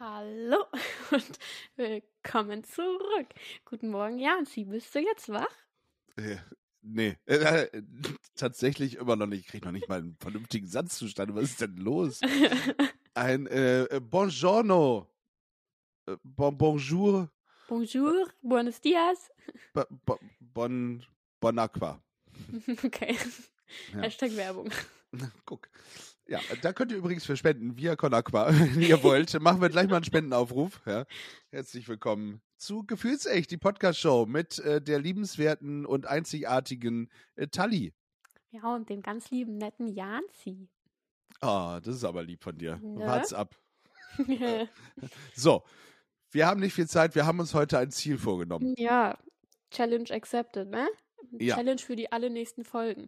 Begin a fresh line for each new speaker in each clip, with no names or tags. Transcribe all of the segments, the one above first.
Hallo und willkommen zurück. Guten Morgen, Janzi. Bist du jetzt wach?
Äh, nee, äh, äh, tatsächlich immer noch nicht. Ich kriege noch nicht mal einen vernünftigen Satz zustande. Was ist denn los? Ein äh, äh, Buongiorno. Äh, bon, bonjour.
Bonjour, buenos dias.
Bo, bo, bon, bon aqua.
Okay.
Ja.
Hashtag Werbung.
Guck. Ja, da könnt ihr übrigens für spenden via Conaqua, wenn ihr wollt. Machen wir gleich mal einen Spendenaufruf. Ja. Herzlich willkommen zu Gefühlsecht, die Podcast-Show mit äh, der liebenswerten und einzigartigen äh, Tali.
Ja, und dem ganz lieben, netten Janzi.
Ah, das ist aber lieb von dir.
Ne?
Wart's ab. So, wir haben nicht viel Zeit. Wir haben uns heute ein Ziel vorgenommen.
ja, Challenge accepted, ne?
Ja.
Challenge für die alle nächsten Folgen.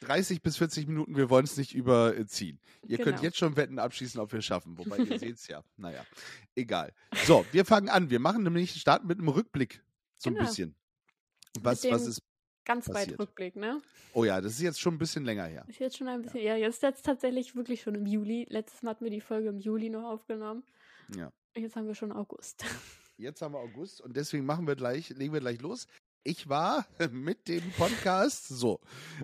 30 bis 40 Minuten, wir wollen es nicht überziehen. Ihr könnt
Genau.
jetzt schon Wetten abschließen, ob wir es schaffen. Wobei ihr seht es ja. Naja, egal. So, wir fangen an. Wir machen nämlich, starten mit einem Rückblick. So ein
Genau.
bisschen. Was, was ist.
Ganz weit
Passiert.
Rückblick, ne?
Oh ja, das ist jetzt schon ein bisschen länger her.
Ist jetzt schon ein bisschen, ja, jetzt ist jetzt tatsächlich wirklich schon im Juli. Letztes Mal hatten wir die Folge im Juli noch aufgenommen.
Ja.
Jetzt haben wir schon August.
Jetzt haben wir August und deswegen machen wir gleich, legen wir gleich los. Ich war mit dem Podcast so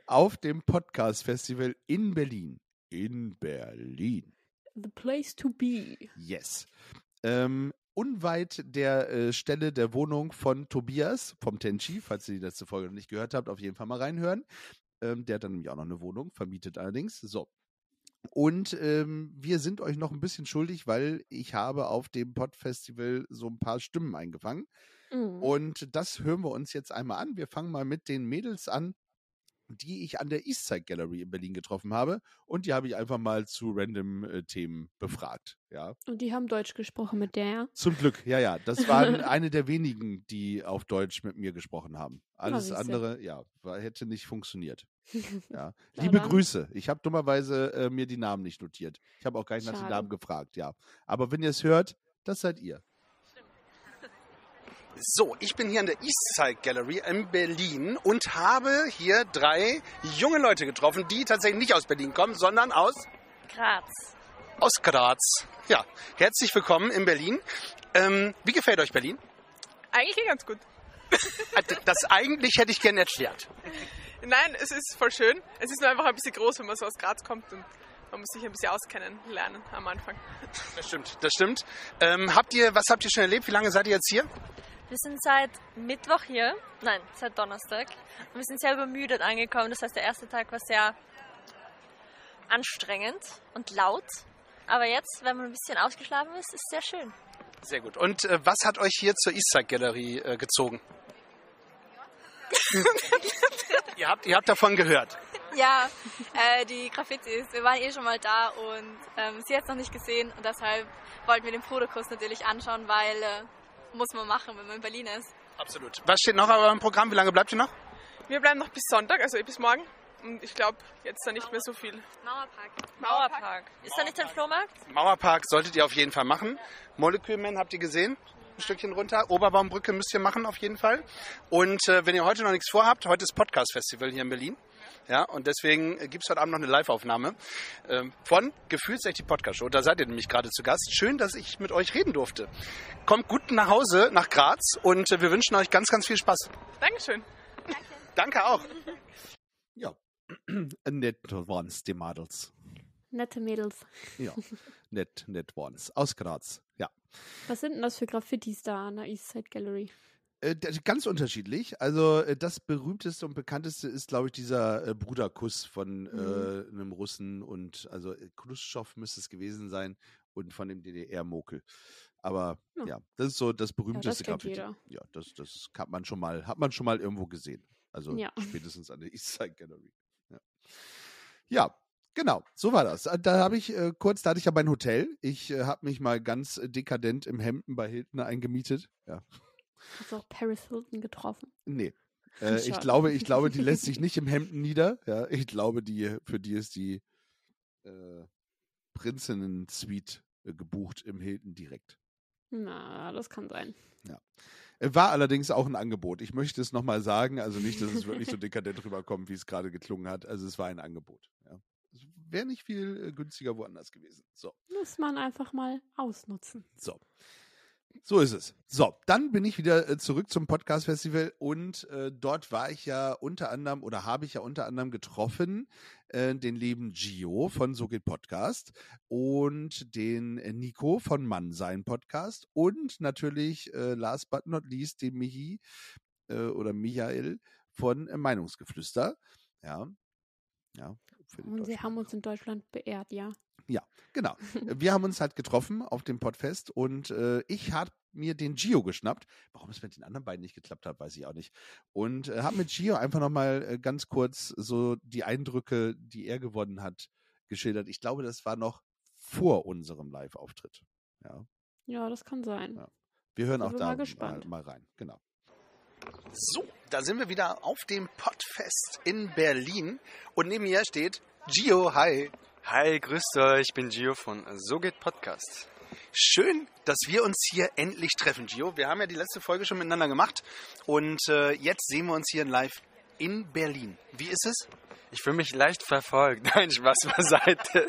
auf dem Podcast Festival in Berlin. In Berlin.
The place to be.
Yes. Ähm, unweit der äh, Stelle der Wohnung von Tobias vom Tenchi, falls ihr die letzte Folge noch nicht gehört habt, auf jeden Fall mal reinhören. Ähm, der hat dann nämlich auch noch eine Wohnung, vermietet allerdings. So. Und ähm, wir sind euch noch ein bisschen schuldig, weil ich habe auf dem Pod-Festival so ein paar Stimmen eingefangen.
Mhm.
Und das hören wir uns jetzt einmal an. Wir fangen mal mit den Mädels an, die ich an der Eastside Gallery in Berlin getroffen habe. Und die habe ich einfach mal zu random äh, Themen befragt. Ja.
Und die haben Deutsch gesprochen mit der, ja?
Zum Glück, ja, ja. Das waren eine der wenigen, die auf Deutsch mit mir gesprochen haben. Alles
siehste.
andere, ja, hätte nicht funktioniert. Ja. Liebe
dann.
Grüße. Ich habe dummerweise äh, mir die Namen nicht notiert. Ich habe auch gar nicht nach den. Namen gefragt, ja. Aber wenn ihr es hört, das seid ihr.
So, ich bin hier in der Eastside Gallery in Berlin und habe hier drei junge Leute getroffen, die tatsächlich nicht aus Berlin kommen, sondern aus,
Graz.
aus Graz. Ja, herzlich willkommen in Berlin. Ähm, wie gefällt euch Berlin?
Eigentlich ganz gut.
Äh, Das eigentlich hätte ich gerne erklärt.
Nein, es ist voll schön. Es ist nur einfach ein bisschen groß, wenn man so aus Graz kommt und man muss sich ein bisschen auskennen lernen am Anfang.
Das stimmt, das stimmt. Ähm, habt ihr, was habt ihr schon erlebt? Wie lange seid ihr jetzt hier?
Wir sind seit Mittwoch hier. Nein, seit Donnerstag. Und wir sind sehr übermüdet angekommen. Das heißt, der erste Tag war sehr anstrengend und laut. Aber jetzt, wenn man ein bisschen ausgeschlafen ist, ist es sehr schön.
Sehr gut. Und äh, was hat euch hier zur Eastside Gallery äh, gezogen? ihr, habt, ihr habt davon gehört.
Ja, äh, die Graffitis. Wir waren eh schon mal da und ähm, sie hat es noch nicht gesehen und deshalb wollten wir den Fotokurs natürlich anschauen, weil äh, muss man machen, wenn man in Berlin ist.
Absolut. Was steht noch auf eurem Programm? Wie lange bleibt ihr noch?
Wir bleiben noch bis Sonntag, also bis morgen. Und ich glaube, jetzt dann nicht mehr so viel.
Mauerpark.
Mauerpark. Ist da nicht ein Flohmarkt?
Mauerpark solltet ihr auf jeden Fall machen. Molekulman habt ihr gesehen? Ein Stückchen runter. Oberbaumbrücke müsst ihr machen auf jeden Fall. Und äh, wenn ihr heute noch nichts vorhabt, heute ist Podcast Festival hier in Berlin. Ja, und deswegen gibt es heute Abend noch eine Live-Aufnahme ähm, von Gefühlsecht die Podcast Show. Da seid ihr nämlich gerade zu Gast. Schön, dass ich mit euch reden durfte. Kommt gut nach Hause, nach Graz und äh, wir wünschen euch ganz, ganz viel Spaß.
Dankeschön.
Danke auch.
Ja. Nett ones, die Models.
Nette Mädels.
Ja. Nett, nett ones. Aus Graz. Ja.
Was sind denn das für Graffitis da an der Eastside Gallery?
Äh, das ist ganz unterschiedlich. Also äh, das berühmteste und bekannteste ist, glaube ich, dieser äh, Bruderkuss von äh, einem Russen und also Khrushchev müsste es gewesen sein und von dem DDR-Mokel. Aber
Ja.
ja. das ist so das berühmteste
kennt
Graffiti.
jeder.
Ja, das, das hat man schon mal, hat man schon mal irgendwo gesehen. Also
Ja.
spätestens an der Eastside Gallery. Ja. ja. Genau, so war das. Da habe ich äh, kurz, da hatte ich ja mein Hotel. Ich äh, habe mich mal ganz dekadent im Hemden bei Hilton eingemietet. Ja,
Hast du auch Paris Hilton getroffen?
Nee. Äh, ich glaube, ich glaube, die lässt sich nicht im Hemden nieder. Ja, ich glaube, die für die ist die äh, Prinzessinnen-Suite äh, gebucht im Hilton direkt.
Na, das kann sein.
Äh, War allerdings auch ein Angebot. Ich möchte es nochmal sagen, also nicht, dass es wirklich so dekadent rüberkommt, wie es gerade geklungen hat. Also es war ein Angebot. Ja. Es wäre nicht viel äh, günstiger woanders gewesen. So.
Muss man einfach mal ausnutzen.
So. So ist es. So, dann bin ich wieder äh, zurück zum Podcast Festival und äh, dort war ich ja unter anderem oder habe ich ja unter anderem getroffen äh, den lieben Gio von So geht Podcast und den äh, Nico von Mann sein Podcast und natürlich äh, last but not least den Michi äh, oder Michael von Meinungsgeflüster. Ja. Ja. Für die
Und sie haben uns in Deutschland beehrt, ja.
Genau. Wir haben uns halt getroffen auf dem Podfest und äh, ich habe mir den Gio geschnappt. Warum es mit den anderen beiden nicht geklappt hat, weiß ich auch nicht. Und äh, habe mit Gio einfach nochmal äh, ganz kurz so die Eindrücke, die er gewonnen hat, geschildert. Ich glaube, das war noch vor unserem Live-Auftritt. Ja.
Ja, das kann sein.
Ja. Wir hören auch da
mal
mal rein. Genau.
So, da sind wir wieder auf dem Podfest in Berlin. Und neben mir steht Gio. Hi.
Hi, grüßt euch, ich bin Gio von So geht Podcast.
Schön, dass wir uns hier endlich treffen, Gio. Wir haben ja die letzte Folge schon miteinander gemacht. Und äh, jetzt sehen wir uns hier live in Berlin. Wie ist es?
Ich fühle mich leicht verfolgt. Nein, Spaß beiseite.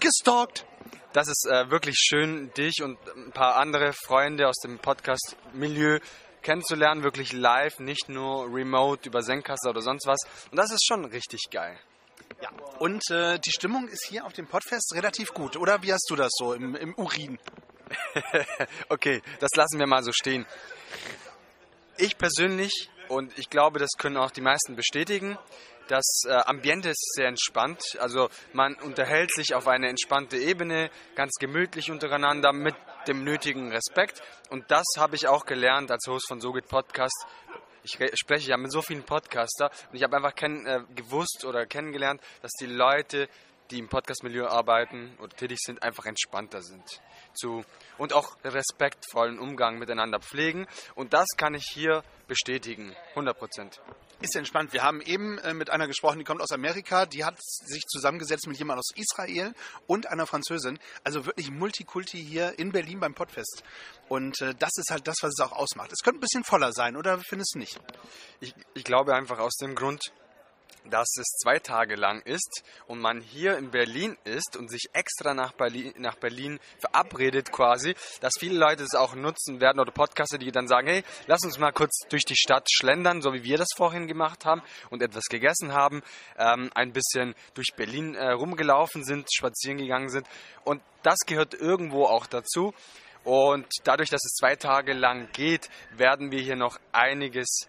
Gestalkt.
Das ist äh, wirklich schön, dich und ein paar andere Freunde aus dem Podcast-Milieu kennenzulernen, wirklich live, nicht nur remote über Zencaster oder sonst was. Und das ist schon richtig geil.
Ja. Und äh, die Stimmung ist hier auf dem Podfest relativ gut, oder? Wie hast du das so im, im Urin?
Okay, das lassen wir mal so stehen. Ich persönlich, und ich glaube, das können auch die meisten bestätigen, das äh, Ambiente ist sehr entspannt. Also man unterhält sich auf eine entspannte Ebene, ganz gemütlich untereinander mit dem nötigen Respekt. Und das habe ich auch gelernt als Host von So geht Podcast. Ich re- spreche ja mit so vielen Podcaster und ich habe einfach äh, gewusst oder kennengelernt, dass die Leute, die im Podcast-Milieu arbeiten oder tätig sind, einfach entspannter sind. Zu, und auch respektvollen Umgang miteinander pflegen. Und das kann ich hier bestätigen, 100 Prozent.
Ist entspannt. Wir haben eben äh, mit einer gesprochen, die kommt aus Amerika. Die hat sich zusammengesetzt mit jemandem aus Israel und einer Französin. Also wirklich Multikulti hier in Berlin beim Podfest. Und äh, das ist halt das, was es auch ausmacht. Es könnte ein bisschen voller sein, oder findest du nicht?
Ich, ich glaube einfach aus dem Grund, dass es zwei Tage lang ist und man hier in Berlin ist und sich extra nach Berlin, nach Berlin verabredet quasi, dass viele Leute es auch nutzen werden oder Podcaster, die dann sagen, hey, lass uns mal kurz durch die Stadt schlendern, so wie wir das vorhin gemacht haben und etwas gegessen haben, ähm, ein bisschen durch Berlin äh, rumgelaufen sind, spazieren gegangen sind und das gehört irgendwo auch dazu. Und dadurch, dass es zwei Tage lang geht, werden wir hier noch einiges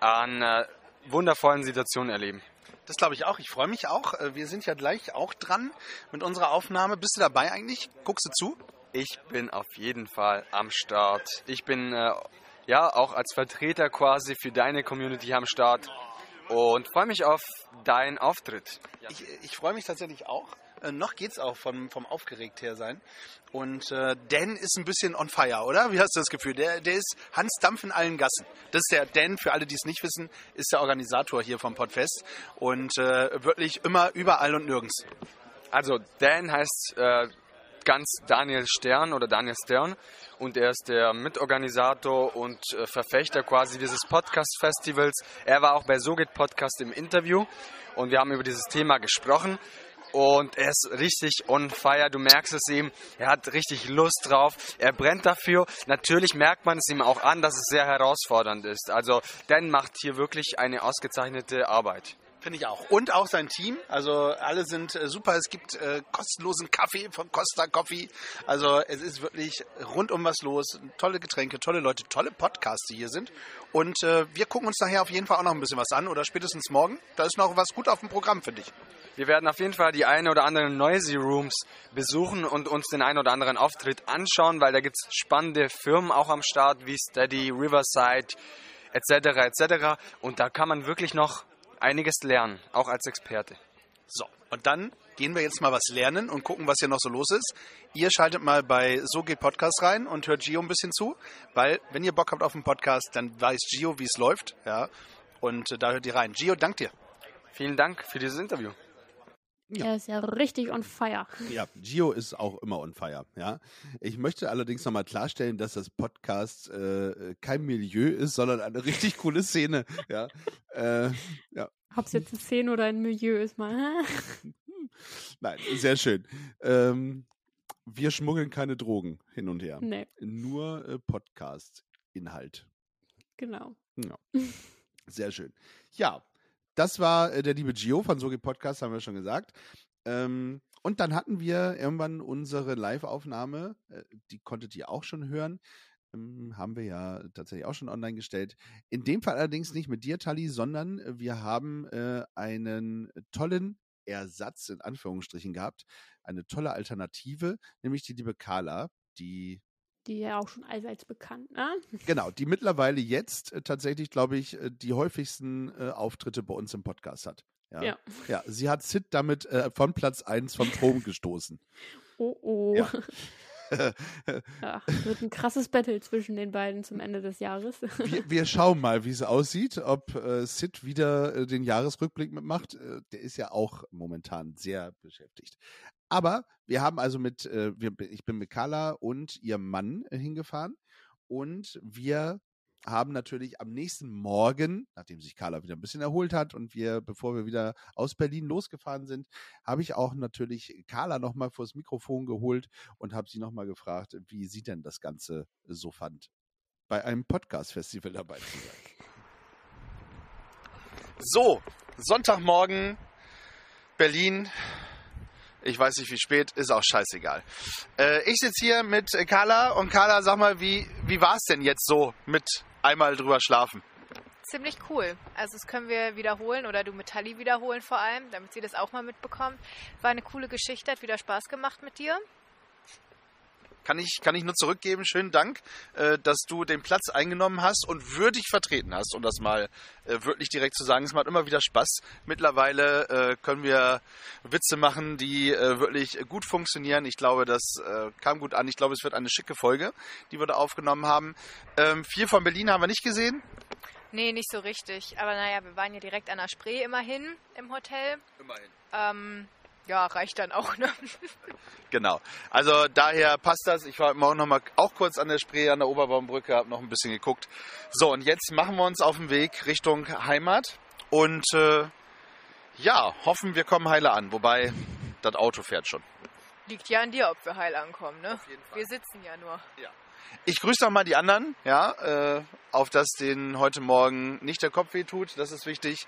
an äh, wundervollen Situationen erleben.
Das glaube ich auch. Ich freue mich auch. Äh, Wir sind ja gleich auch dran mit unserer Aufnahme. Bist du dabei eigentlich? Guckst du zu?
Ich bin auf jeden Fall am Start. Ich bin äh, ja auch als Vertreter quasi für deine Community am Start und freue mich auf deinen Auftritt.
Ich, ich freue mich tatsächlich auch. Äh, noch geht's auch vom, vom aufgeregt her sein. Und äh, Dan ist ein bisschen on fire, oder? Wie hast du das Gefühl? Der, der ist Hans Dampf in allen Gassen. Das ist der Dan, für alle, die es nicht wissen, ist der Organisator hier vom Podfest. Und äh, wirklich immer überall und nirgends.
Also Dan heißt äh, ganz Daniel Stern oder Daniel Stern und er ist der Mitorganisator und äh, Verfechter quasi dieses Podcast-Festivals. Er war auch bei So geht Podcast im Interview und wir haben über dieses Thema gesprochen. Und er ist richtig on fire, du merkst es ihm, er hat richtig Lust drauf, er brennt dafür. Natürlich merkt man es ihm auch an, dass es sehr herausfordernd ist. Also Dan macht hier wirklich eine ausgezeichnete Arbeit.
Finde ich auch. Und auch sein Team. Also alle sind äh, super. Es gibt äh, kostenlosen Kaffee von Costa Coffee. Also es ist wirklich rundum was los. Tolle Getränke, tolle Leute, tolle Podcasts, die hier sind. Und äh, wir gucken uns nachher auf jeden Fall auch noch ein bisschen was an oder spätestens morgen. Da ist noch was gut auf dem Programm, finde ich.
Wir werden auf jeden Fall die eine oder anderen Noisy Rooms besuchen und uns den einen oder anderen Auftritt anschauen, weil da gibt es spannende Firmen auch am Start wie Steady, Riverside etc. etc. Und da kann man wirklich noch einiges lernen, auch als Experte.
So, und dann gehen wir jetzt mal was lernen und gucken, was hier noch so los ist. Ihr schaltet mal bei So geht Podcast rein und hört Gio ein bisschen zu, weil wenn ihr Bock habt auf den Podcast, dann weiß Gio, wie es läuft. Ja, und äh, da hört ihr rein. Gio, dank dir.
Vielen Dank für dieses Interview.
Ja.
Er ist ja richtig on fire.
Ja, Gio ist auch immer on fire. Ja, ich möchte allerdings nochmal klarstellen, dass das Podcast äh, kein Milieu ist, sondern eine richtig coole Szene. Ja, äh, ja.
Ob es jetzt eine Szene oder ein Milieu ist, mal.
Nein, sehr schön. Ähm, wir schmuggeln keine Drogen hin und her.
nee,
Nur äh, Podcast-Inhalt.
genau.
Sehr schön. Ja, das war äh, der liebe Gio von Sogi Podcast, haben wir schon gesagt. Ähm, und dann hatten wir irgendwann unsere Live-Aufnahme, äh, die konntet ihr auch schon hören. Ähm, haben wir ja tatsächlich auch schon online gestellt. In dem Fall allerdings nicht mit dir, Tali, sondern wir haben äh, einen tollen Ersatz in Anführungsstrichen gehabt. Eine tolle Alternative, nämlich die liebe Carla, die
Die ja auch schon allseits bekannt, ne?
Genau, die mittlerweile jetzt äh, tatsächlich, glaube ich, äh, die häufigsten äh, Auftritte bei uns im Podcast hat. Ja.
Ja.
ja. sie hat Sid damit äh, von Platz 1 vom Thron gestoßen.
Oh oh.
Ja.
Ja, wird ein krasses Battle zwischen den beiden zum Ende des Jahres.
wir, wir schauen mal, wie es aussieht, ob äh, Sid wieder äh, den Jahresrückblick mitmacht. Äh, der ist ja auch momentan sehr beschäftigt. Aber wir haben also mit, äh, wir, ich bin mit Carla und ihrem Mann äh, hingefahren und wir haben natürlich am nächsten Morgen, nachdem sich Carla wieder ein bisschen erholt hat und wir, bevor wir wieder aus Berlin losgefahren sind, habe ich auch natürlich Carla nochmal vors Mikrofon geholt und habe sie nochmal gefragt, wie sie denn das Ganze so fand, bei einem Podcast-Festival dabei zu sein.
So, Sonntagmorgen, Berlin. Ich weiß nicht, wie spät, ist auch scheißegal. Äh, ich sitze hier mit Carla und Carla, sag mal, wie, wie war es denn jetzt so mit einmal drüber schlafen?
Ziemlich cool. Also das können wir wiederholen oder du mit Tali wiederholen vor allem, damit sie das auch mal mitbekommt. War eine coole Geschichte, hat wieder Spaß gemacht mit dir.
Kann ich, kann ich nur zurückgeben. Schönen Dank, äh, dass du den Platz eingenommen hast und würdig vertreten hast, um das mal äh, wirklich direkt zu sagen. Es macht immer wieder Spaß. Mittlerweile äh, können wir Witze machen, die äh, wirklich gut funktionieren. Ich glaube, das äh, kam gut an. Ich glaube, es wird eine schicke Folge, die wir da aufgenommen haben. Ähm, viel von Berlin haben wir nicht gesehen.
Nee, nicht so richtig. Aber naja, wir waren ja direkt an der Spree immerhin im Hotel.
Immerhin.
Ähm, ja, reicht dann auch, ne?
Genau. Also daher passt das. Ich war heute Morgen noch mal auch kurz an der Spree, an der Oberbaumbrücke, habe noch ein bisschen geguckt. So, und jetzt machen wir uns auf den Weg Richtung Heimat und äh, ja, hoffen, wir kommen heile an. Wobei, das Auto fährt schon.
Liegt ja an dir, ob wir heil ankommen, ne? Wir sitzen ja nur.
Ich grüße noch mal die anderen, ja, äh, auf dass denen heute Morgen nicht der Kopf weh tut. Das ist wichtig.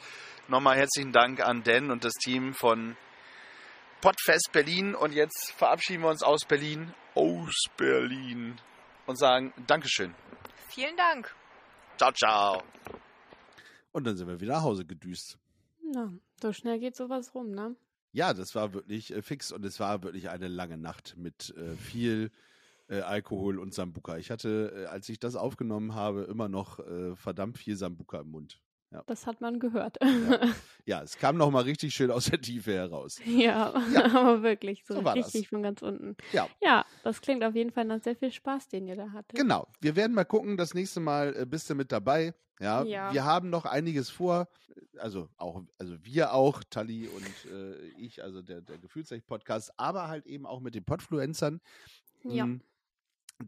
Nochmal herzlichen Dank an Dan und das Team von Podfest Berlin. Und jetzt verabschieden wir uns aus Berlin, aus Berlin und sagen Dankeschön.
Vielen Dank.
Ciao, ciao.
Und dann sind wir wieder nach Hause gedüst.
Na, so schnell geht sowas rum, ne?
Ja, das war wirklich äh, fix und es war wirklich eine lange Nacht mit äh, viel äh, Alkohol und Sambuka. Ich hatte, äh, als ich das aufgenommen habe, immer noch äh, verdammt viel Sambuka im Mund.
Das hat man gehört.
Ja. Ja, es kam noch mal richtig schön aus der Tiefe heraus.
Ja,
Ja.
aber wirklich so,
So war das.
richtig von ganz unten.
Ja.
Ja, das klingt auf jeden Fall nach sehr viel Spaß, den ihr da hattet.
Genau. Wir werden mal gucken, das nächste Mal äh, bist du mit dabei. Ja,
Ja.
wir haben noch einiges vor. Also auch, also wir auch, Tali und äh, ich, also der, der Gefühlsrecht-Podcast, aber halt eben auch mit den Podfluencern.
Ja.
Mm,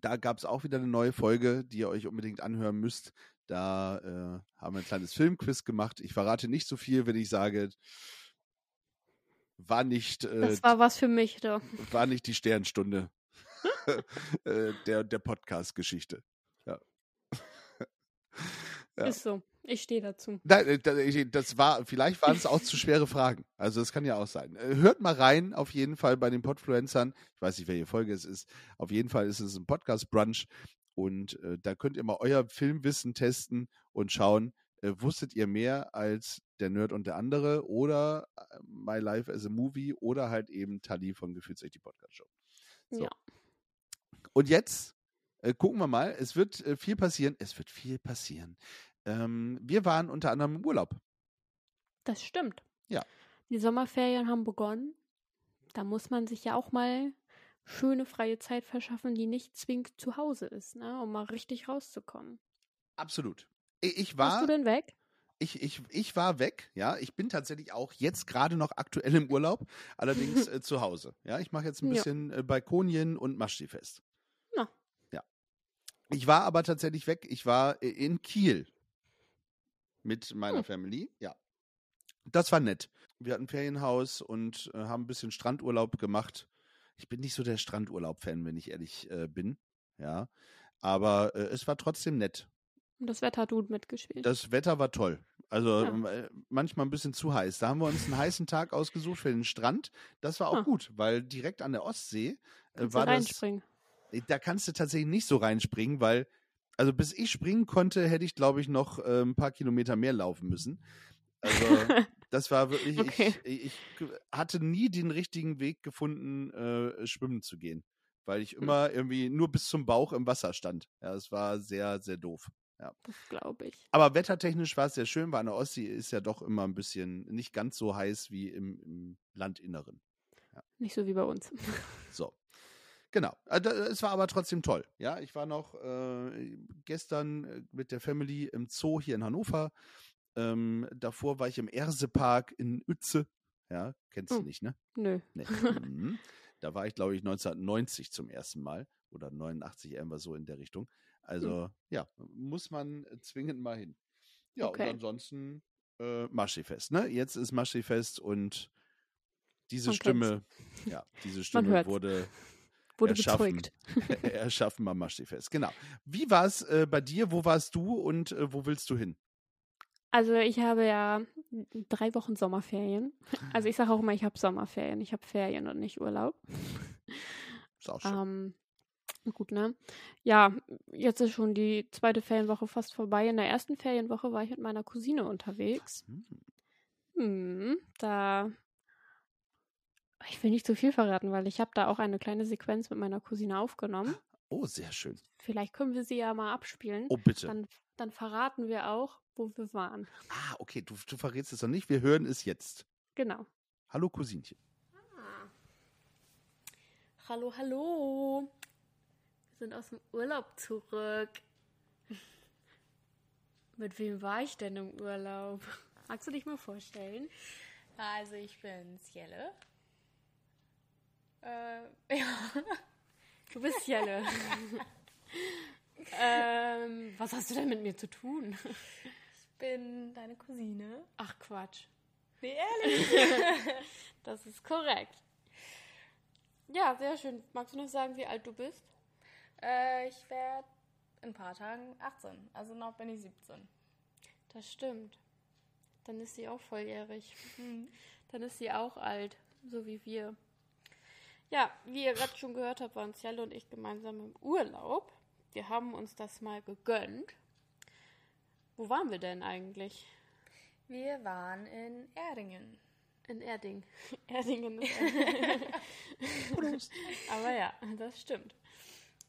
Da gab es auch wieder eine neue Folge, die ihr euch unbedingt anhören müsst. Da äh, haben wir ein kleines Filmquiz gemacht. Ich verrate nicht so viel, wenn ich sage, war nicht, äh,
Das war was für mich, da.
war nicht die Sternstunde äh, der, der Podcast-Geschichte. Ja. Ja.
Ist so. Ich stehe dazu.
Nein, äh, das war, vielleicht waren es auch zu schwere Fragen. Also das kann ja auch sein. Äh, Hört mal rein, auf jeden Fall bei den Podfluencern. Ich weiß nicht, welche Folge es ist. Auf jeden Fall ist es ein Podcast-Brunch. Und äh, da könnt ihr mal euer Filmwissen testen und schauen, äh, wusstet ihr mehr als der Nerd und der andere oder äh, My Life as a Movie oder halt eben Tali von Gefühlsecht die Podcast-Show. So.
Ja.
Und jetzt äh, gucken wir mal. Es wird äh, viel passieren. Es wird viel passieren. Ähm, wir waren unter anderem im Urlaub.
Das stimmt.
Ja.
Die Sommerferien haben begonnen. da muss man sich ja auch mal schöne freie Zeit verschaffen, die nicht zwingend zu Hause ist, ne? um mal richtig rauszukommen.
Absolut. Ich, ich
Warst
war,
du denn weg?
ich, ich, ich war weg, ja. Ich bin tatsächlich auch jetzt gerade noch aktuell im Urlaub, allerdings äh, zu Hause. Ja, ich mache jetzt ein
Ja.
bisschen äh, Balkonien und Maschti-Fest.
Na.
Ja. Ich war aber tatsächlich weg. Ich war äh, in Kiel mit meiner
Hm.
Family, ja. Das war nett. Wir hatten ein Ferienhaus und äh, haben ein bisschen Strandurlaub gemacht. Ich bin nicht so der Strandurlaub-Fan, wenn ich ehrlich äh, bin, ja. Aber äh, es war trotzdem nett.
Und das Wetter hat gut mitgespielt.
Das Wetter war toll. Also
Ja.
ähm, äh, manchmal ein bisschen zu heiß. Da haben wir uns einen heißen Tag ausgesucht für den Strand. Das war auch
Ah.
gut, weil direkt an der Ostsee äh,
Kannst
war
du
das.
reinspringen.
Da kannst du tatsächlich nicht so reinspringen, weil, also bis ich springen konnte, hätte ich, glaube ich, noch äh, ein paar Kilometer mehr laufen müssen. Also das war wirklich,
Okay.
ich, ich hatte nie den richtigen Weg gefunden, äh, schwimmen zu gehen. Weil ich
Hm.
immer irgendwie nur bis zum Bauch im Wasser stand. Ja, es war sehr, sehr doof. Ja.
Das glaube ich.
Aber wettertechnisch war es sehr schön, weil an der Ostsee ist ja doch immer ein bisschen nicht ganz so heiß wie im, im Landinneren.
Nicht so wie bei uns.
So. Genau. Äh, Es war aber trotzdem toll. Ja, ich war noch äh, gestern äh, mit der Family im Zoo hier in Hannover. Ähm, davor war ich im Ersepark in Uetze. Ja, kennst
Oh.
du nicht, ne?
Nö.
Nee. Mhm. Da war ich, glaube ich, 1990 zum ersten Mal oder 89 irgendwas so in der Richtung. Also, ja, muss man zwingend mal hin. Ja,
Okay.
und ansonsten äh, Maschifest, ne? Jetzt ist Maschifest und diese
Man
Stimme, ja, diese Stimme
hört's.
wurde
Wurde
erschaffen, erschaffen beim Maschifest. Genau. Wie war es äh, bei dir? Wo warst du und äh, wo willst du hin?
Also ich habe ja drei Wochen Sommerferien. Also ich sage auch immer, ich habe Sommerferien. Ich habe Ferien und nicht Urlaub.
Ist auch schön.
Ähm, gut, ne? Ja, jetzt ist schon die zweite Ferienwoche fast vorbei. In der ersten Ferienwoche war ich mit meiner Cousine unterwegs.
Hm.
Hm, da. Ich will nicht zu viel verraten, weil ich habe da auch eine kleine Sequenz mit meiner Cousine aufgenommen.
Oh, sehr schön.
Vielleicht können wir sie ja mal abspielen.
Oh, bitte.
Dann, dann verraten wir auch, wo wir waren.
ah, okay, du, du verrätst es noch nicht. Wir hören es jetzt.
Genau.
Hallo, Cousinchen.
Hallo, hallo. Wir sind aus dem Urlaub zurück. Mit wem war ich denn im Urlaub? Magst du dich mal vorstellen?
Also ich bin's Jelle. Äh, ja.
Du bist Jelle. Ähm, was hast du denn mit mir zu tun?
Ich bin deine Cousine.
Ach Quatsch.
Nee, ehrlich.
Das ist korrekt. Ja, sehr schön. Magst du noch sagen, wie alt du bist?
äh, ich werde in ein paar Tagen 18. Also noch bin ich 17.
Das stimmt. Dann ist sie auch volljährig. Dann ist sie auch alt, so wie wir. Ja, wie ihr gerade schon gehört habt, waren Cielo und ich gemeinsam im Urlaub. Wir haben uns das mal gegönnt. Wo waren wir denn eigentlich?
Wir waren in Erdingen.
In Erding. Erdingen ist Aber ja, das stimmt.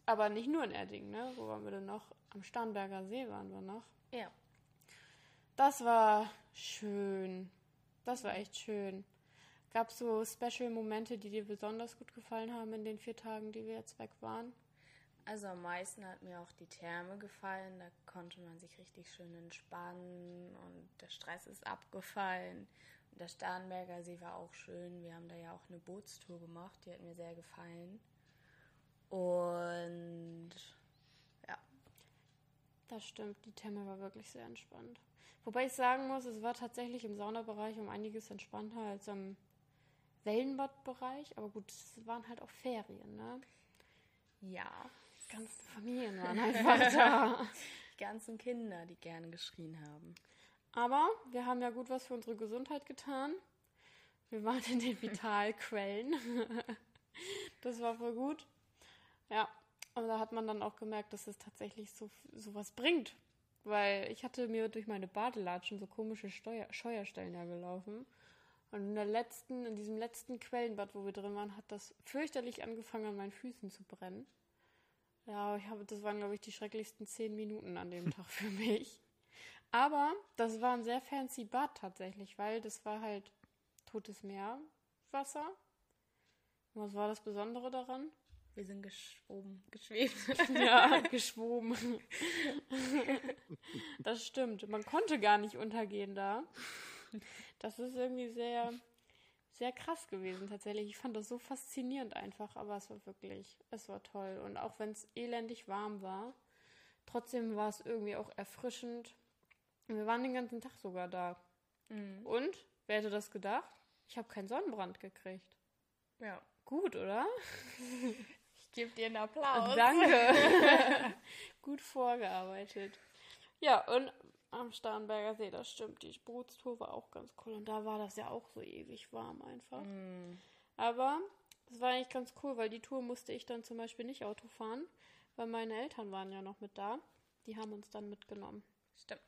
Aber nicht nur in Erding, ne? Wo waren wir denn noch? Am Starnberger See waren wir noch.
Ja.
Das war schön. Das war echt schön. Gab es so Special-Momente, die dir besonders gut gefallen haben in den vier Tagen, die wir jetzt weg waren?
Also am meisten hat mir auch die Therme gefallen. Da konnte man sich richtig schön entspannen und der Stress ist abgefallen. Und der Starnberger See war auch schön. Wir haben da ja auch eine Bootstour gemacht, die hat mir sehr gefallen. Und ja,
Das stimmt, die Therme war wirklich sehr entspannt. Wobei ich sagen muss, es war tatsächlich im Saunabereich um einiges entspannter als im Wellenbadbereich. Aber gut, es waren halt auch Ferien, ne?
ja,
ganzen Familien waren einfach da.
die ganzen Kinder, die gerne geschrien haben.
Aber wir haben ja gut was für unsere Gesundheit getan. Wir waren in den Vitalquellen. das war voll gut. Ja, und da hat man dann auch gemerkt, dass es tatsächlich so sowas bringt. Weil ich hatte mir durch meine Badelatschen so komische Steuer Scheuerstellen ja gelaufen. Und in der letzten, in diesem letzten Quellenbad, wo wir drin waren, hat das fürchterlich angefangen, an meinen Füßen zu brennen. Ja, ich habe, das waren, glaube ich, die schrecklichsten zehn Minuten an dem Tag für mich. Aber das war ein sehr fancy Bad tatsächlich, weil das war halt totes Meerwasser. Was war das Besondere daran?
Wir sind geschwoben, geschwebt.
Ja, geschwoben. Das stimmt. Man konnte gar nicht untergehen da. Das ist irgendwie sehr, sehr krass gewesen tatsächlich. Ich fand das so faszinierend einfach, aber es war wirklich, es war toll. Und auch wenn es elendig warm war, trotzdem war es irgendwie auch erfrischend. Wir waren den ganzen Tag sogar da.
Mhm.
Und, wer hätte das gedacht? Ich habe keinen Sonnenbrand gekriegt.
Ja.
Gut, oder?
Ich gebe dir einen Applaus.
Danke. Gut vorgearbeitet. Ja, und am Starnberger See, das stimmt. Die Bootstour war auch ganz cool. Und da war das ja auch so ewig warm einfach.
Mhm.
Aber das war eigentlich ganz cool, weil die Tour musste ich dann zum Beispiel nicht Auto fahren, weil meine Eltern waren ja noch mit da. Die haben uns dann mitgenommen.
Stimmt.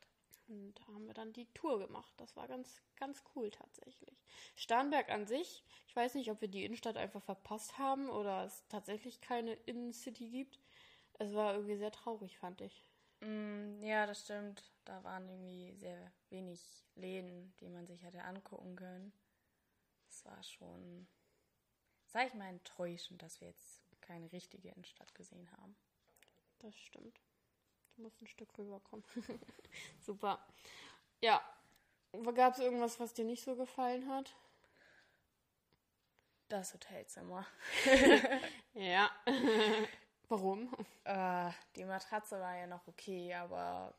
Und da haben wir dann die Tour gemacht. Das war ganz, ganz cool tatsächlich. Starnberg an sich, ich weiß nicht, ob wir die Innenstadt einfach verpasst haben oder es tatsächlich keine Innencity gibt. Es war irgendwie sehr traurig, fand ich.
Mm, ja, das stimmt. Da waren irgendwie sehr wenig Läden, die man sich hätte angucken können. Es war schon, sag ich mal, enttäuschend, dass wir jetzt keine richtige Innenstadt gesehen haben.
Das stimmt. Du musst ein Stück rüberkommen. Super. Ja. Gab es irgendwas, was dir nicht so gefallen hat?
Das Hotelzimmer.
Ja. Warum?
Äh, die Matratze war ja noch okay, aber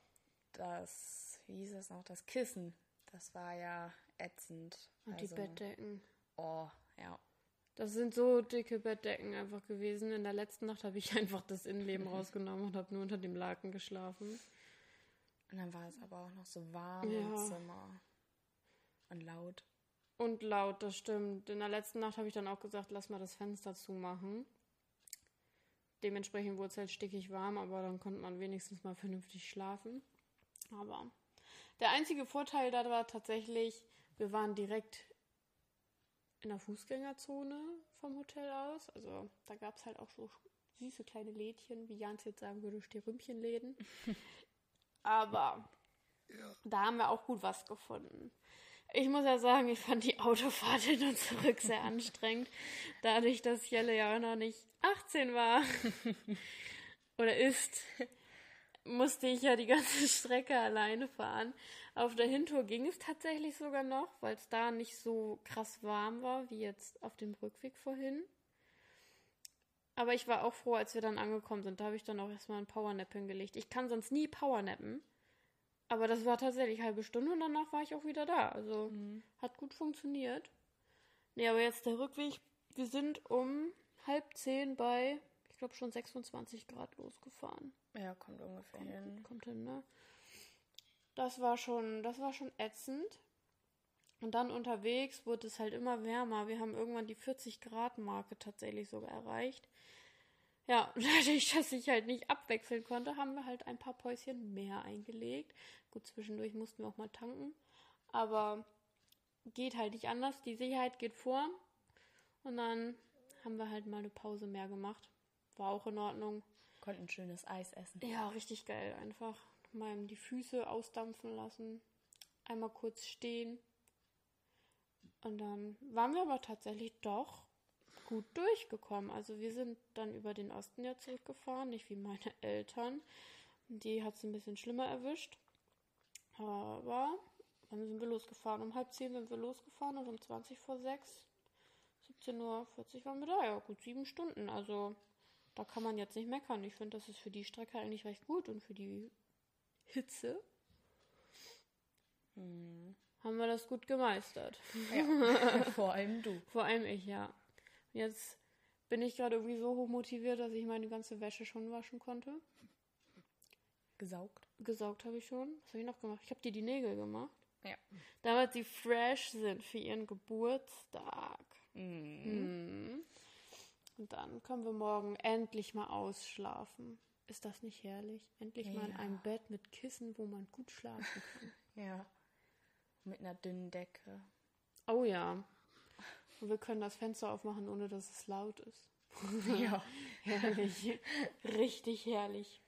das, wie hieß es noch, das Kissen, das war ja ätzend.
Und die Bettdecken.
Oh, ja.
Das sind so dicke Bettdecken einfach gewesen. In der letzten Nacht habe ich einfach das Innenleben rausgenommen und habe nur unter dem Laken geschlafen.
Und dann war es aber auch noch so warm
Ja.
im Zimmer. Und laut.
Und laut, das stimmt. In der letzten Nacht habe ich dann auch gesagt, lass mal das Fenster zumachen. Dementsprechend wurde es halt stickig warm, aber dann konnte man wenigstens mal vernünftig schlafen. Aber der einzige Vorteil da war tatsächlich, wir waren direkt in der Fußgängerzone vom Hotel aus. Also da gab es halt auch so süße kleine Lädchen, wie Jans jetzt sagen würde, Sterümpchenläden. Aber da haben wir auch gut was gefunden. Ich muss ja sagen, ich fand die Autofahrt hin und zurück sehr anstrengend. Dadurch, dass Jelle ja noch nicht 18 war oder ist, musste ich ja die ganze Strecke alleine fahren. Auf der Hintour ging es tatsächlich sogar noch, weil es da nicht so krass warm war wie jetzt auf dem Rückweg vorhin. Aber ich war auch froh, als wir dann angekommen sind. Da habe ich dann auch erstmal einen Powernap hingelegt. Ich kann sonst nie Powernappen. Aber das war tatsächlich eine halbe Stunde und danach war ich auch wieder da. Also hat gut funktioniert. Nee, aber jetzt der Rückweg. Wir sind um halb zehn bei, ich glaube schon 26 Grad losgefahren.
Ja, kommt ungefähr hin.
Kommt hin, ne? Das war schon, das war schon ätzend. Und dann unterwegs wurde es halt immer wärmer. Wir haben irgendwann die 40 Grad Marke tatsächlich sogar erreicht. Ja, dadurch, dass ich halt nicht abwechseln konnte, haben wir halt ein paar Päuschen mehr eingelegt. Gut, zwischendurch mussten wir auch mal tanken. Aber geht halt nicht anders. Die Sicherheit geht vor. Und dann haben wir halt mal eine Pause mehr gemacht. War auch in Ordnung.
Konnten schönes Eis essen.
Ja, richtig geil. Einfach mal die Füße ausdampfen lassen. Einmal kurz stehen. Und dann waren wir aber tatsächlich doch gut durchgekommen. Also wir sind dann über den Osten ja zurückgefahren, nicht wie meine Eltern. Die hat es ein bisschen schlimmer erwischt. Aber wann sind wir losgefahren? Um halb zehn sind wir losgefahren und um 20 vor sechs, 17.40 Uhr waren wir da. Ja, gut sieben Stunden. Also da kann man jetzt nicht meckern. Ich finde, das ist für die Strecke eigentlich recht gut und für die Hitze haben wir das gut gemeistert.
Ja, vor allem du.
Vor allem ich, ja. Jetzt bin ich gerade irgendwie so hoch motiviert, dass ich meine ganze Wäsche schon waschen konnte.
Gesaugt.
Gesaugt habe ich schon. Was habe ich noch gemacht? Ich habe dir die Nägel gemacht.
Ja.
Damit sie fresh sind für ihren Geburtstag.
Mhm.
Mhm. Und dann können wir morgen endlich mal ausschlafen. Ist das nicht herrlich? Endlich mal in
Ja.
einem Bett mit Kissen, wo man gut schlafen kann.
Ja. Mit einer dünnen Decke.
Oh ja. Und wir können das Fenster aufmachen, ohne dass es laut ist.
Ja.
herrlich. Richtig herrlich.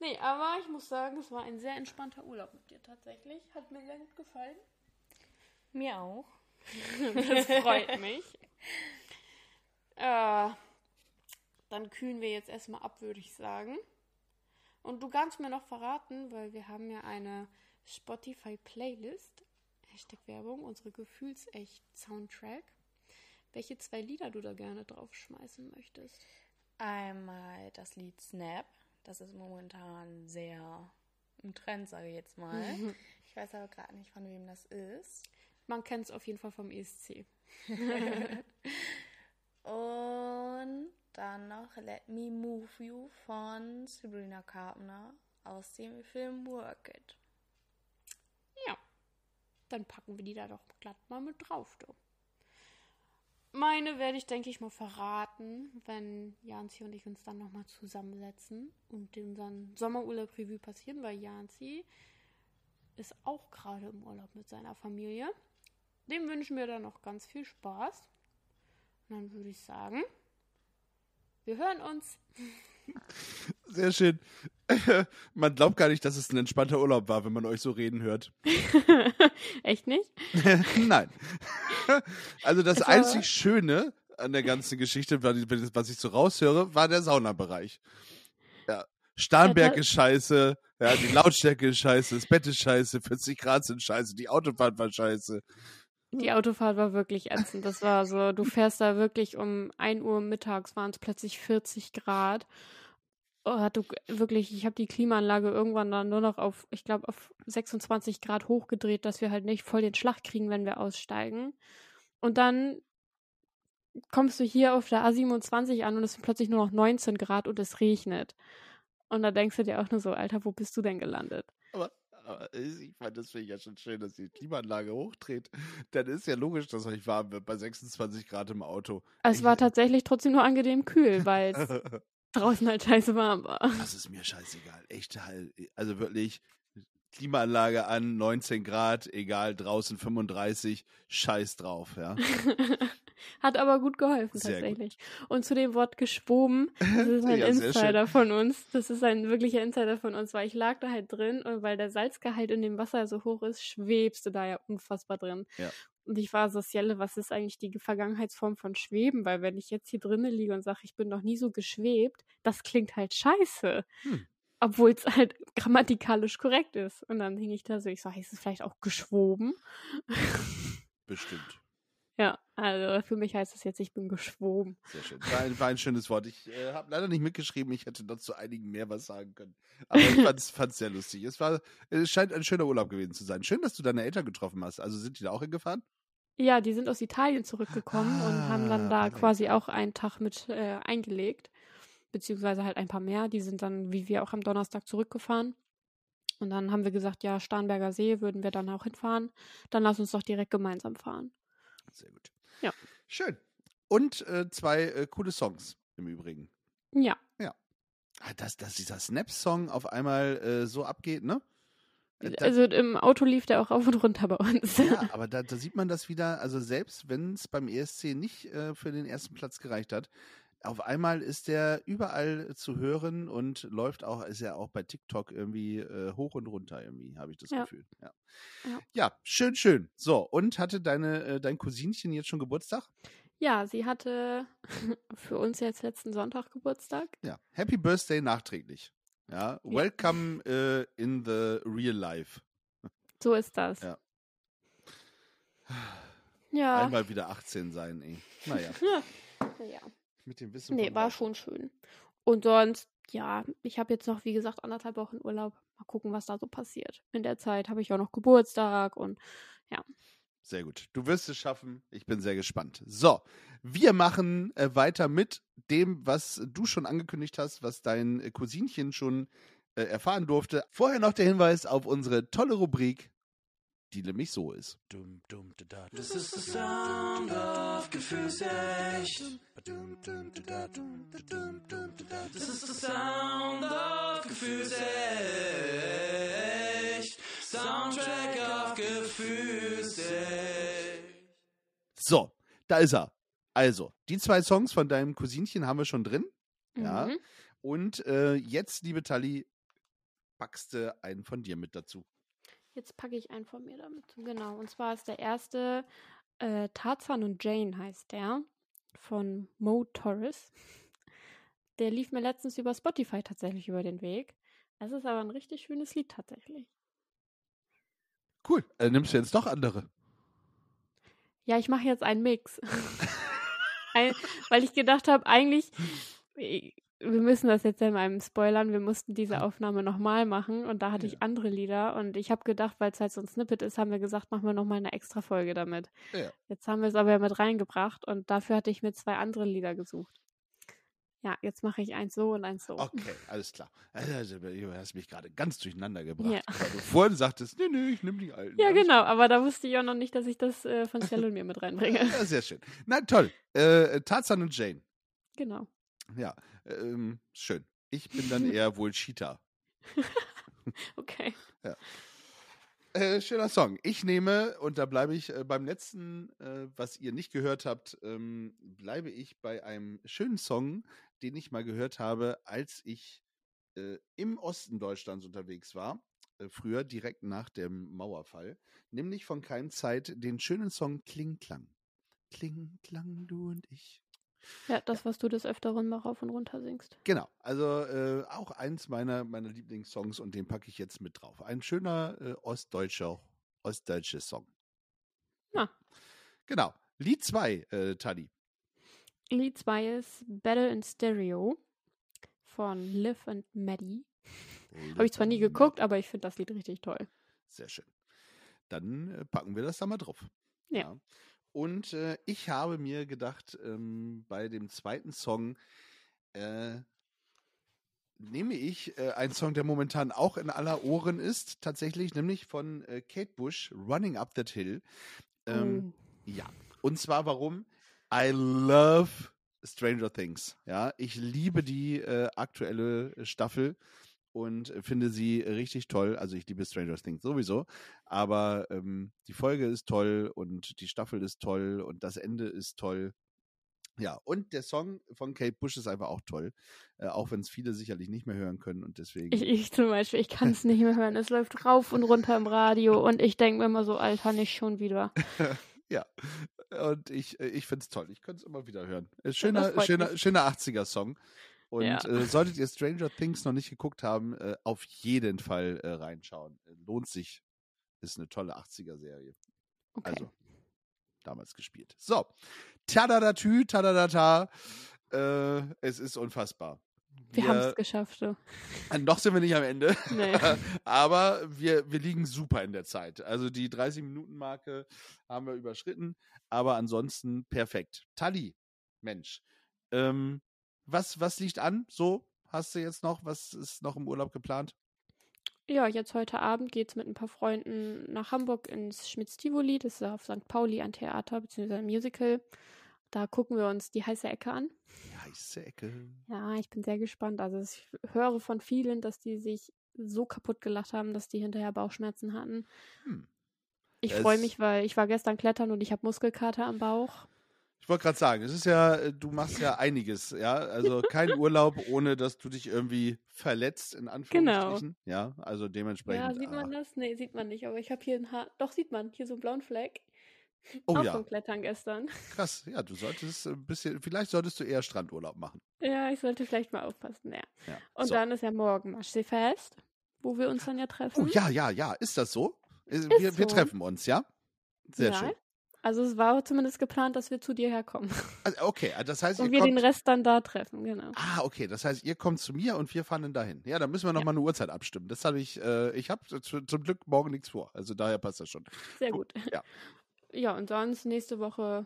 Nee, aber ich muss sagen, es war ein sehr entspannter Urlaub mit dir tatsächlich. Hat mir sehr gut gefallen.
Mir auch.
Das freut mich. Äh, dann kühlen wir jetzt erstmal ab, würde ich sagen. Und du kannst mir noch verraten, weil wir haben ja eine Spotify-Playlist, Hashtag Werbung, unsere Gefühlsecht-Soundtrack, welche zwei Lieder du da gerne draufschmeißen möchtest.
Einmal das Lied Snap. Das ist momentan sehr im Trend, sage ich jetzt mal. Ich weiß aber gerade nicht, von wem das ist.
Man kennt es auf jeden Fall vom ESC.
Und dann noch Let Me Move You von Sabrina Carpenter aus dem Film Work It.
Ja, dann packen wir die da doch glatt mal mit drauf, du. Meine werde ich, denke ich mal, verraten, wenn Janzi und ich uns dann nochmal zusammensetzen und unseren Sommerurlaub-Revue passieren, weil Janzi ist auch gerade im Urlaub mit seiner Familie. Dem wünschen wir dann noch ganz viel Spaß. Und dann würde ich sagen, wir hören uns.
Sehr schön. Man glaubt gar nicht, dass es ein entspannter Urlaub war, wenn man euch so reden hört.
Echt nicht?
Nein. Also das einzig Schöne an der ganzen Geschichte, was ich so raushöre, war der Saunabereich. Ja. Starnberg ist scheiße, ja, die Lautstärke ist scheiße, das Bett ist scheiße, 40 Grad sind scheiße, die Autofahrt war scheiße.
Die Autofahrt war wirklich ätzend. Das war so, du fährst da wirklich um 1 Uhr mittags, waren es plötzlich 40 Grad. Oh, du wirklich, ich habe die Klimaanlage irgendwann dann nur noch auf, ich glaube, auf 26 Grad hochgedreht, dass wir halt nicht voll den Schlag kriegen, wenn wir aussteigen. Und dann kommst du hier auf der A27 an und es sind plötzlich nur noch 19 Grad und es regnet. Und da denkst du dir auch nur so, Alter, wo bist du denn gelandet?
Aber, aber ich fand das finde ich ja schon schön, dass die Klimaanlage hochdreht. Dann ist ja logisch, dass euch warm wird bei 26 Grad im Auto.
Es war tatsächlich trotzdem nur angenehm kühl, weil es draußen halt scheiße warm war.
Das ist mir scheißegal. Echt halt. Also wirklich, Klimaanlage an, 19 Grad, egal, draußen 35, scheiß drauf, ja.
Hat aber gut geholfen,
Sehr gut.
tatsächlich. Und zu dem Wort geschwoben, das ist ein
Ja,
Insider von uns. Das ist ein wirklicher Insider von uns, weil ich lag da halt drin und weil der Salzgehalt in dem Wasser so hoch ist, schwebst du da ja unfassbar drin.
Ja.
Und ich war so, Cielle, was ist eigentlich die Vergangenheitsform von Schweben? Weil wenn ich jetzt hier drinnen liege und sage, ich bin noch nie so geschwebt, das klingt halt scheiße.
Hm.
Obwohl es halt grammatikalisch korrekt ist. Und dann hing ich da so, ich sage, ist es vielleicht auch geschwoben?
Bestimmt.
Ja, also für mich heißt es jetzt, ich bin geschwoben.
Sehr schön. War ein, war ein schönes Wort. Ich äh, habe leider nicht mitgeschrieben. Ich hätte noch zu einigen mehr was sagen können. Aber ich fand es sehr lustig. Es, war, es scheint ein schöner Urlaub gewesen zu sein. Schön, dass du deine Eltern getroffen hast. Also sind die da auch hingefahren?
Ja, die sind aus Italien zurückgekommen und haben dann da
Ah,
quasi auch einen Tag mit äh, eingelegt. Beziehungsweise halt ein paar mehr. Die sind dann, wie wir auch am Donnerstag zurückgefahren. Und dann haben wir gesagt, ja, Starnberger See würden wir dann auch hinfahren. Dann lass uns doch direkt gemeinsam fahren.
Sehr gut.
Ja.
Schön. Und äh, zwei äh, coole Songs im Übrigen.
Ja.
Ja. Ah, Dass, dass dieser Snap-Song auf einmal äh, so abgeht, ne? Äh,
Also im Auto lief der auch auf und runter bei uns.
Ja, aber da, da sieht man das wieder, also selbst wenn es beim ESC nicht äh, für den ersten Platz gereicht hat, auf einmal ist der überall zu hören und läuft auch, ist ja auch bei TikTok irgendwie äh, hoch und runter irgendwie, habe ich das
Ja.
Gefühl. Ja.
Ja.
ja, schön, schön. So, und hatte deine, äh, dein Cousinchen jetzt schon Geburtstag?
Ja, sie hatte für uns jetzt letzten Sonntag Geburtstag.
Ja. Happy Birthday nachträglich. Ja,
Ja.
welcome äh, in the real life.
So ist das.
Ja.
Ja.
Einmal wieder 18 sein, ey. Naja,
ja.
mit dem Wissen.
Nee, war schon schön. Und sonst, ja, ich habe jetzt noch, wie gesagt, anderthalb Wochen Urlaub. Mal gucken, was da so passiert. In der Zeit habe ich auch noch Geburtstag und ja.
Sehr gut. Du wirst es schaffen. Ich bin sehr gespannt. So, wir machen äh, weiter mit dem, was du schon angekündigt hast, was dein äh, Cousinchen schon äh, erfahren durfte. Vorher noch der Hinweis auf unsere tolle Rubrik, die nämlich so ist. Dum, dum, da, da.
Das ist der Sound of Gefühlsecht. Das ist der Sound of Gefühlsecht. Soundtrack of Gefühlsecht.
So, da ist er. Also, die zwei Songs von deinem Cousinchen haben wir schon drin. Ja.
Mhm.
Und äh, jetzt, liebe Tali, packst du einen von dir mit dazu.
Jetzt packe ich einen von mir damit. Genau. Und zwar ist der erste äh, Tarzan und Jane heißt der. von Mo Torres. Der lief mir letztens über Spotify tatsächlich über den Weg. Es ist aber ein richtig schönes Lied tatsächlich.
Cool. Äh, nimmst du jetzt doch andere?
Ja, ich mache jetzt einen Mix. Ein, weil ich gedacht habe, eigentlich, wir müssen das jetzt ja in einem spoilern, wir mussten diese Aufnahme nochmal machen und da hatte ich andere Lieder und ich habe gedacht, weil es halt so ein Snippet ist, haben wir gesagt, machen wir nochmal eine extra Folge damit.
Ja.
Jetzt haben wir es aber ja mit reingebracht und dafür hatte ich mir zwei andere Lieder gesucht. Ja, jetzt mache ich eins so und eins so.
Okay, alles klar. Also, du hast mich gerade ganz durcheinander gebracht.
Ja.
Weil du vorhin sagtest, nee, nee, ich nehme die alten.
Ja, genau, aber da wusste ich auch noch nicht, dass ich das äh, von Cell und mir mit reinbringe.
Ja, sehr schön. Na toll. Äh, Tarzan und Jane.
Genau.
Ja, ähm, schön. Ich bin dann eher wohl Cheetah.
Okay.
Ja. Äh, schöner Song. Ich nehme, und da bleibe ich äh, beim letzten, äh, was ihr nicht gehört habt, ähm, bleibe ich bei einem schönen Song, den ich mal gehört habe, als ich äh, im Osten Deutschlands unterwegs war. Äh, früher, direkt nach dem Mauerfall. Nämlich von Kein Zeit den schönen Song Kling Klang. Kling Klang, du und ich.
Ja, das, was du des Öfteren mal rauf und runter singst.
Genau, also äh, auch eins meiner, meiner Lieblingssongs und den packe ich jetzt mit drauf. Ein schöner äh, ostdeutscher, ostdeutscher Song.
Ja.
Genau. Lied 2, äh, Tadi.
Lied 2 ist Battle in Stereo von Liv und Maddie. Habe ich zwar nie geguckt, aber ich finde das Lied richtig toll.
Sehr schön. Dann äh, packen wir das da mal drauf.
Ja.
Und äh, ich habe mir gedacht, ähm, bei dem zweiten Song äh, nehme ich äh, einen Song, der momentan auch in aller Ohren ist, tatsächlich, nämlich von äh, Kate Bush, Running Up That Hill. Ähm, Ja. Und zwar warum? I love Stranger Things. Ja, ich liebe die äh, aktuelle Staffel und äh, finde sie richtig toll. Also ich liebe Stranger Things sowieso, aber ähm, die Folge ist toll und die Staffel ist toll und das Ende ist toll. Ja, und der Song von Kate Bush ist einfach auch toll, äh, auch wenn es viele sicherlich nicht mehr hören können und deswegen.
Ich, ich zum Beispiel, ich kann es nicht mehr hören. Es läuft rauf und runter im Radio und ich denke mir immer so, Alter, nicht schon wieder.
ja, und ich, äh, ich finde es toll. Ich könnte es immer wieder hören. Äh, Schöner, schöner,
mich.
schöner 80er-Song. Und
Ja.
äh, solltet ihr Stranger Things noch nicht geguckt haben, äh, auf jeden Fall äh, reinschauen. Äh, Lohnt sich. Ist eine tolle 80er-Serie.
Okay.
Also, damals gespielt. So. Tadadatü, tadadata. Äh, es ist unfassbar.
Wir haben es geschafft. So.
Noch sind wir nicht am Ende.
Nee.
Aber wir, wir liegen super in der Zeit. Also die 30-Minuten-Marke haben wir überschritten. Aber ansonsten perfekt. Tali, Mensch. Ähm, was, was liegt an? So, hast du jetzt noch? Was ist noch im Urlaub geplant?
Ja, jetzt heute Abend geht es mit ein paar Freunden nach Hamburg ins Schmitz-Tivoli. Das ist auf St. Pauli ein Theater bzw. ein Musical. Da gucken wir uns die heiße Ecke an.
Die heiße Ecke.
Ja, ich bin sehr gespannt. Also ich höre von vielen, dass die sich so kaputt gelacht haben, dass die hinterher Bauchschmerzen hatten.
Hm.
Ich freue mich, weil ich war gestern klettern und ich habe Muskelkater am Bauch.
Ich wollte gerade sagen, es ist ja, äh, du machst ja einiges, ja. Also kein Urlaub, ohne dass du dich irgendwie verletzt, in Anführungsstrichen. Ja, also dementsprechend.
Ja, sieht
ah.
man das? Nee, sieht man nicht. Aber ich habe hier ein Haar. Doch, sieht man. Hier so einen blauen Fleck.
Oh
Auch
ja.
vom Klettern gestern.
Krass, ja, du solltest ein bisschen, vielleicht solltest du eher Strandurlaub machen.
Ja, ich sollte vielleicht mal aufpassen, ja.
Ja.
Und
so.
dann ist ja morgen Maschseefest, wo wir uns dann ja treffen.
Oh ja, ja, ja, ist das so? Äh,
Ist
wir, wir
so.
treffen uns, ja? Sehr
ja.
schön.
Also es war zumindest geplant, dass wir zu dir herkommen.
Also, okay, das heißt,
Und
ihr
wir
kommt.
den Rest dann da treffen, genau.
Ah, okay, das heißt, ihr kommt zu mir und wir fahren dann dahin. Ja, dann müssen wir noch mal eine Uhrzeit abstimmen. Das habe ich, äh, ich habe zum Glück morgen nichts vor. Also daher passt das schon.
Sehr gut.
Ja.
Ja, und sonst nächste Woche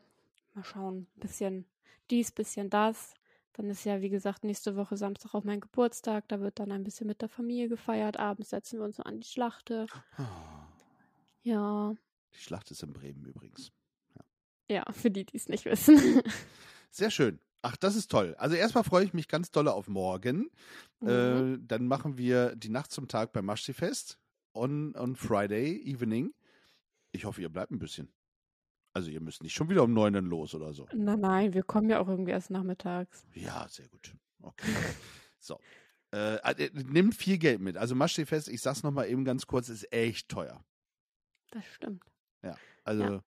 mal schauen. Bisschen dies, bisschen das. Dann ist ja, wie gesagt, nächste Woche Samstag auch mein Geburtstag. Da wird dann ein bisschen mit der Familie gefeiert. Abends setzen wir uns noch an die Schlachte. Ja.
Die Schlacht ist in Bremen übrigens.
Ja, für die, die es nicht wissen.
Sehr schön. Ach, das ist toll. Also erstmal freue ich mich ganz dolle auf morgen.
Mhm.
Äh, dann machen wir die Nacht zum Tag beim Maschsee-Fest on, on Friday evening. Ich hoffe, ihr bleibt ein bisschen. Also ihr müsst nicht schon wieder um neun dann los oder so.
Nein, nein, wir kommen ja auch irgendwie erst nachmittags.
Ja, sehr gut. Okay. so. Äh, äh, nimmt viel Geld mit. Also Maschsee-Fest, ich sag's nochmal eben ganz kurz, ist echt teuer.
Das stimmt.
Ja, also
Ja.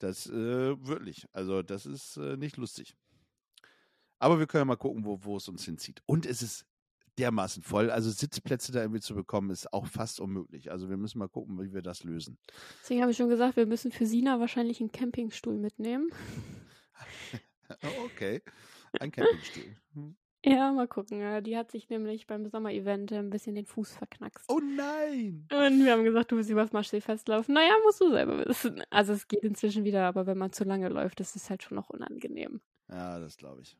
Das äh, wirklich. Also das ist äh, nicht lustig. Aber wir können ja mal gucken, wo, wo es uns hinzieht. Und es ist dermaßen voll. Also Sitzplätze da irgendwie zu bekommen, ist auch fast unmöglich. Also wir müssen mal gucken, wie wir das lösen.
Deswegen habe ich schon gesagt, wir müssen für Sina wahrscheinlich einen Campingstuhl mitnehmen.
okay. Ein Campingstuhl.
Ja, mal gucken. Ja, die hat sich nämlich beim Sommerevent ein bisschen den Fuß verknackst.
Oh nein!
Und wir haben gesagt, du musst übers Maschsee festlaufen. Naja, musst du selber wissen. Also es geht inzwischen wieder, aber wenn man zu lange läuft, ist es halt schon noch unangenehm.
Ja, das glaube ich.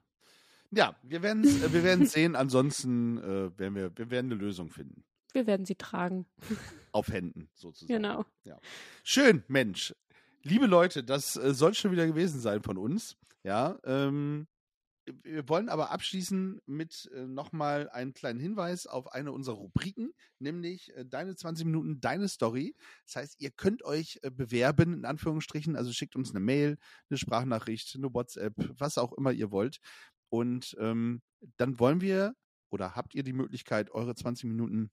Ja, wir werden es äh, wir werden's sehen. Ansonsten äh, werden wir, wir werden eine Lösung finden.
Wir werden sie tragen.
Auf Händen, sozusagen.
Genau.
Ja. Schön, Mensch. Liebe Leute, das äh, soll schon wieder gewesen sein von uns. Ja, ähm, wir wollen aber abschließen mit äh, nochmal einen kleinen Hinweis auf eine unserer Rubriken, nämlich äh, deine 20 Minuten, deine Story. Das heißt, ihr könnt euch äh, bewerben, in Anführungsstrichen, also schickt uns eine Mail, eine Sprachnachricht, eine WhatsApp, was auch immer ihr wollt. Und ähm, dann wollen wir oder habt ihr die Möglichkeit, eure 20 Minuten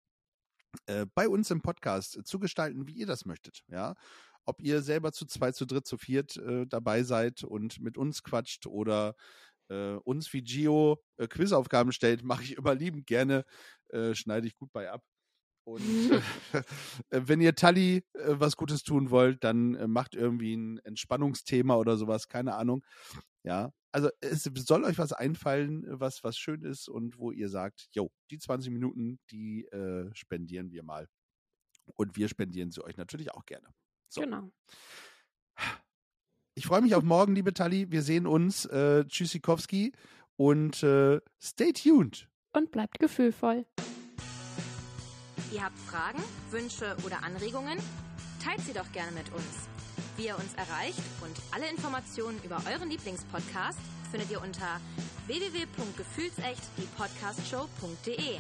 äh, bei uns im Podcast zu gestalten, wie ihr das möchtet. Ja, ob ihr selber zu zweit, zu dritt, zu viert äh, dabei seid und mit uns quatscht oder äh, uns wie Gio äh, Quizaufgaben stellt, mache ich immer liebend gerne, äh, schneide ich gut bei ab. Und äh, wenn ihr Tali äh, was Gutes tun wollt, dann äh, macht irgendwie ein Entspannungsthema oder sowas, keine Ahnung. Ja, also es soll euch was einfallen, was, was schön ist und wo ihr sagt, jo, die 20 Minuten, die äh, spendieren wir mal. Und wir spendieren sie euch natürlich auch gerne. So.
Genau.
Ich freue mich auf morgen, liebe Tali. Wir sehen uns. Äh, Tschüssikowski und äh, stay tuned.
Und bleibt gefühlvoll.
Ihr habt Fragen, Wünsche oder Anregungen? Teilt sie doch gerne mit uns. Wie ihr uns erreicht und alle Informationen über euren Lieblingspodcast findet ihr unter www.gefühlsecht die Podcastshow.de.